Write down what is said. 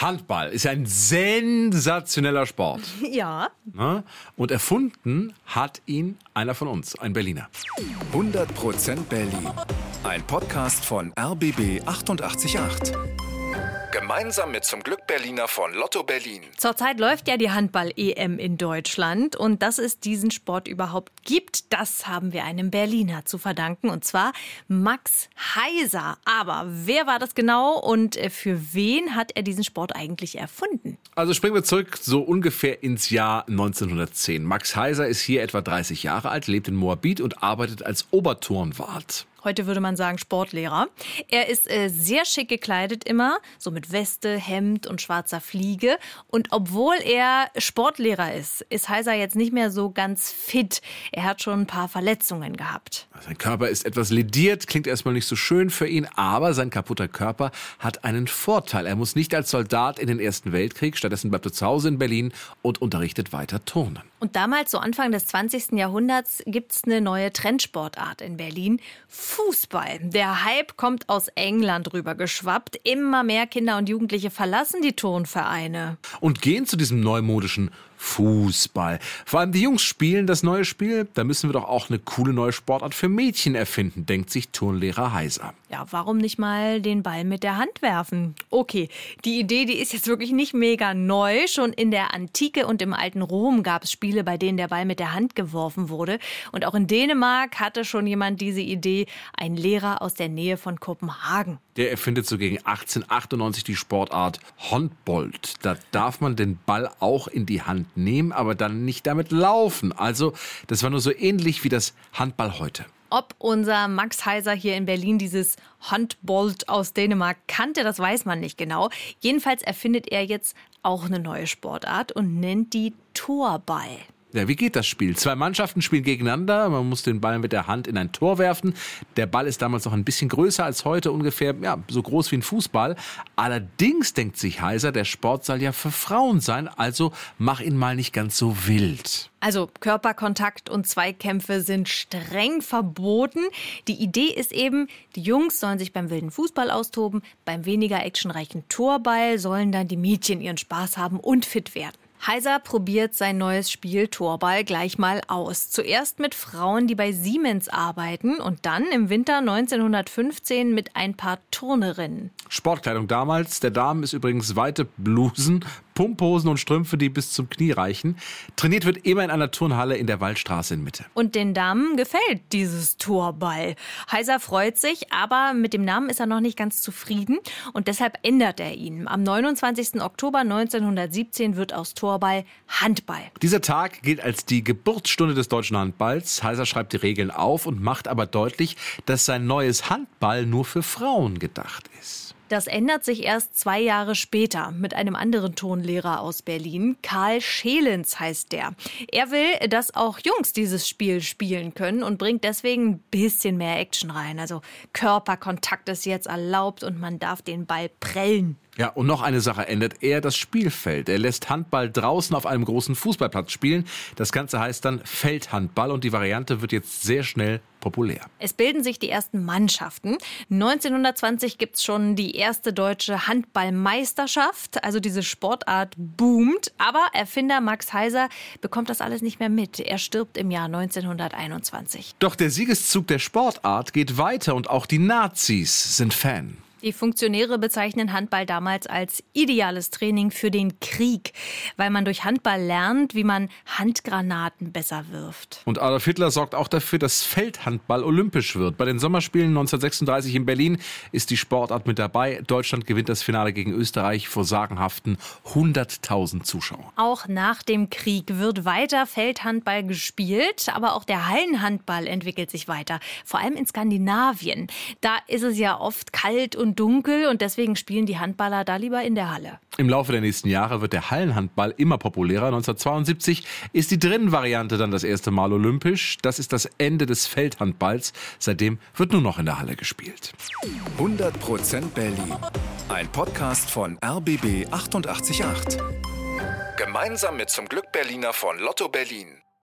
Handball ist ein sensationeller Sport. Ja. Ne? Und erfunden hat ihn einer von uns, ein Berliner. 100% Berlin. Ein Podcast von RBB 888. Gemeinsam mit zum Glück Berliner von Lotto Berlin. Zurzeit läuft ja die Handball-EM in Deutschland und dass es diesen Sport überhaupt gibt, das haben wir einem Berliner zu verdanken und zwar Max Heiser. Aber wer war das genau und äh, für wen hat er diesen Sport eigentlich erfunden? Also springen wir zurück so ungefähr ins Jahr 1910. Max Heiser ist hier etwa 30 Jahre alt, lebt in Moabit und arbeitet als Oberturnwart. Heute würde man sagen Sportlehrer. Er ist äh, sehr schick gekleidet immer, so mit Weste, Hemd und schwarzer Fliege. Und obwohl er Sportlehrer ist, ist Heiser jetzt nicht mehr so ganz fit. Er hat schon ein paar Verletzungen gehabt. Sein Körper ist etwas lediert, klingt erstmal nicht so schön für ihn, aber sein kaputter Körper hat einen Vorteil. Er muss nicht als Soldat in den Ersten Weltkrieg, stattdessen bleibt er zu Hause in Berlin und unterrichtet weiter Turnen. Und damals, so Anfang des 20. Jahrhunderts, gibt es eine neue Trendsportart in Berlin. Fußball. Der Hype kommt aus England rüber geschwappt. Immer mehr Kinder und Jugendliche verlassen die Turnvereine. Und gehen zu diesem neumodischen Fußball. Vor allem die Jungs spielen das neue Spiel. Da müssen wir doch auch eine coole neue Sportart für Mädchen erfinden, denkt sich Turnlehrer Heiser. Ja, warum nicht mal den Ball mit der Hand werfen? Okay, die Idee, die ist jetzt wirklich nicht mega neu. Schon in der Antike und im alten Rom gab es Spiele, bei denen der Ball mit der Hand geworfen wurde. Und auch in Dänemark hatte schon jemand diese Idee, ein Lehrer aus der Nähe von Kopenhagen. Der erfindet so gegen 1898 die Sportart Handbold. Da darf man den Ball auch in die Hand nehmen, aber dann nicht damit laufen. Also, das war nur so ähnlich wie das Handball heute. Ob unser Max Heiser hier in Berlin dieses Handbold aus Dänemark kannte, das weiß man nicht genau. Jedenfalls erfindet er jetzt auch eine neue Sportart und nennt die Torball. Ja, wie geht das Spiel? Zwei Mannschaften spielen gegeneinander. Man muss den Ball mit der Hand in ein Tor werfen. Der Ball ist damals noch ein bisschen größer als heute, ungefähr ja, so groß wie ein Fußball. Allerdings denkt sich Heiser, der Sport soll ja für Frauen sein, also mach ihn mal nicht ganz so wild. Also Körperkontakt und Zweikämpfe sind streng verboten. Die Idee ist eben, die Jungs sollen sich beim wilden Fußball austoben, beim weniger actionreichen Torball sollen dann die Mädchen ihren Spaß haben und fit werden. Heiser probiert sein neues Spiel Torball gleich mal aus. Zuerst mit Frauen, die bei Siemens arbeiten und dann im Winter 1915 mit ein paar Turnerinnen. Sportkleidung damals. Der Damen ist übrigens weite Blusen, Pumphosen und Strümpfe, die bis zum Knie reichen. Trainiert wird immer in einer Turnhalle in der Waldstraße in Mitte. Und den Damen gefällt dieses Torball. Heiser freut sich, aber mit dem Namen ist er noch nicht ganz zufrieden und deshalb ändert er ihn. Am 29. Oktober 1917 wird aus Torball Handball. Dieser Tag gilt als die Geburtsstunde des deutschen Handballs. Heiser schreibt die Regeln auf und macht aber deutlich, dass sein neues Handball nur für Frauen gedacht ist. Das ändert sich erst zwei Jahre später mit einem anderen Tonlehrer aus Berlin. Karl Schelens heißt der. Er will, dass auch Jungs dieses Spiel spielen können und bringt deswegen ein bisschen mehr Action rein. Also Körperkontakt ist jetzt erlaubt und man darf den Ball prellen. Ja, und noch eine Sache ändert er das Spielfeld. Er lässt Handball draußen auf einem großen Fußballplatz spielen. Das Ganze heißt dann Feldhandball und die Variante wird jetzt sehr schnell populär. Es bilden sich die ersten Mannschaften. 1920 gibt es schon die erste deutsche Handballmeisterschaft. Also diese Sportart boomt. Aber Erfinder Max Heiser bekommt das alles nicht mehr mit. Er stirbt im Jahr 1921. Doch der Siegeszug der Sportart geht weiter und auch die Nazis sind Fan. Die Funktionäre bezeichnen Handball damals als ideales Training für den Krieg, weil man durch Handball lernt, wie man Handgranaten besser wirft. Und Adolf Hitler sorgt auch dafür, dass Feldhandball olympisch wird. Bei den Sommerspielen 1936 in Berlin ist die Sportart mit dabei. Deutschland gewinnt das Finale gegen Österreich vor sagenhaften 100.000 Zuschauern. Auch nach dem Krieg wird weiter Feldhandball gespielt, aber auch der Hallenhandball entwickelt sich weiter, vor allem in Skandinavien. Da ist es ja oft kalt und und dunkel und deswegen spielen die Handballer da lieber in der Halle. Im Laufe der nächsten Jahre wird der Hallenhandball immer populärer. 1972 ist die Drinnenvariante dann das erste Mal olympisch. Das ist das Ende des Feldhandballs. Seitdem wird nur noch in der Halle gespielt. 100% Berlin. Ein Podcast von RBB 888. Gemeinsam mit zum Glück Berliner von Lotto Berlin.